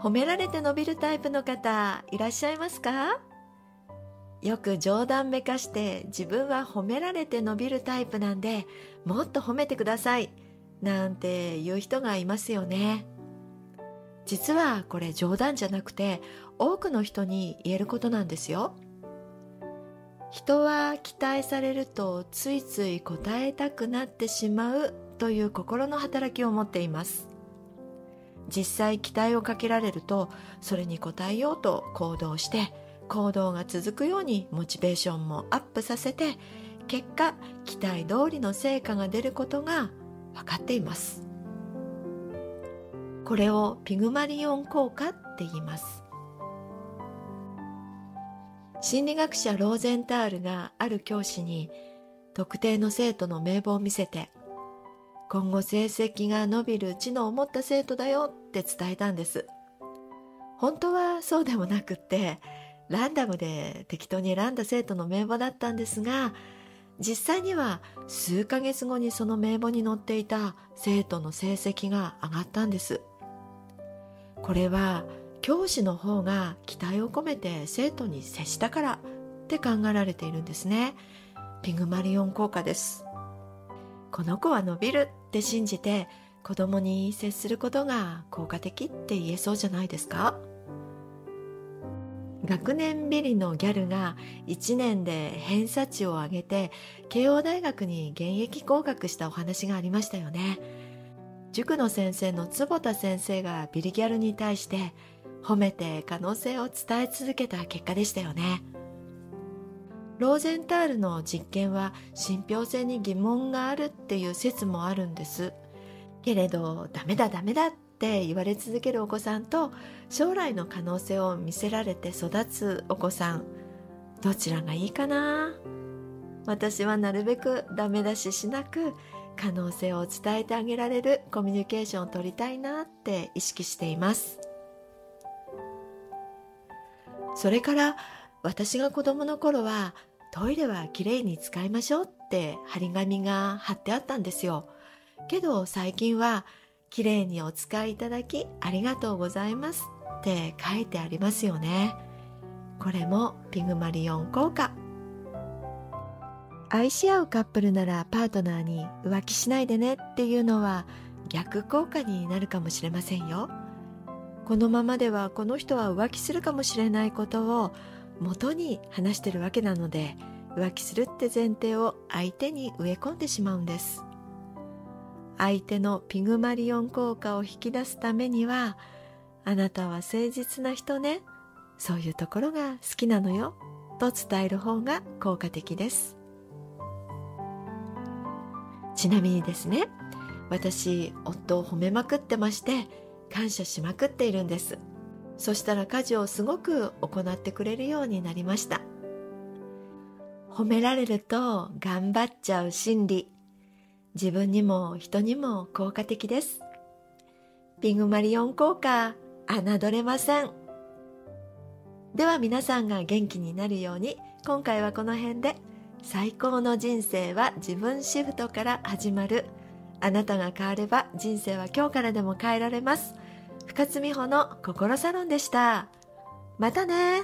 褒められて伸びるタイプの方いらっしゃいますか？よく冗談めかして自分は褒められて伸びるタイプなんでもっと褒めてくださいなんて言う人がいますよね。実はこれ冗談じゃなくて多くの人に言えることなんですよ。人は期待されるとついつい答えたくなってしまうという心の働きを持っています。実際期待をかけられるとそれに応えようと行動して行動が続くようにモチベーションもアップさせて結果期待通りの成果が出ることが分かっています。これをピグマリオン効果って言います。心理学者ローゼンタールがある教師に特定の生徒の名簿を見せて今後成績が伸びる知能を持った生徒だよって伝えたんです。本当はそうでもなくってランダムで適当に選んだ生徒の名簿だったんですが実際には数ヶ月後にその名簿に載っていた生徒の成績が上がったんです。これは教師の方が期待を込めて生徒に接したからって考えられているんですね。ピグマリオン効果です。この子は伸びるって信じて子供に接することが効果的って言えそうじゃないですか？学年ビリのギャルが1年で偏差値を上げて慶応大学に現役合格したお話がありましたよね。塾の先生の坪田先生がビリギャルに対して褒めて可能性を伝え続けた結果でしたよね。ローゼンタールの実験は信憑性に疑問があるっていう説もあるんです。けれどダメだダメだって言われ続けるお子さんと将来の可能性を見せられて育つお子さんどちらがいいかな？私はなるべくダメ出ししなく可能性を伝えてあげられるコミュニケーションを取りたいなって意識しています。それから私が子供の頃はトイレはきれいに使いましょうって張り紙が貼ってあったんですよ。けど最近はきれいにお使いいただきありがとうございますって書いてありますよね。これもピグマリオン効果。愛し合うカップルならパートナーに浮気しないでねっていうのは逆効果になるかもしれませんよ。このままではこの人は浮気するかもしれないことを元に話してるわけなので浮気するって前提を相手に植え込んでしまうんです。相手のピグマリオン効果を引き出すためにはあなたは誠実な人ね。そういうところが好きなのよ。と伝える方が効果的です。ちなみにですね私夫を褒めまくってまして感謝しまくっているんです。そしたら家事をすごく行ってくれるようになりました。褒められると頑張っちゃう心理。自分にも人にも効果的です。ピグマリオン効果侮れません。では皆さんが元気になるように今回はこの辺で最高の人生は自分シフトから始まる。あなたが変われば人生は今日からでも変えられます。深津美穂の心サロンでした。またね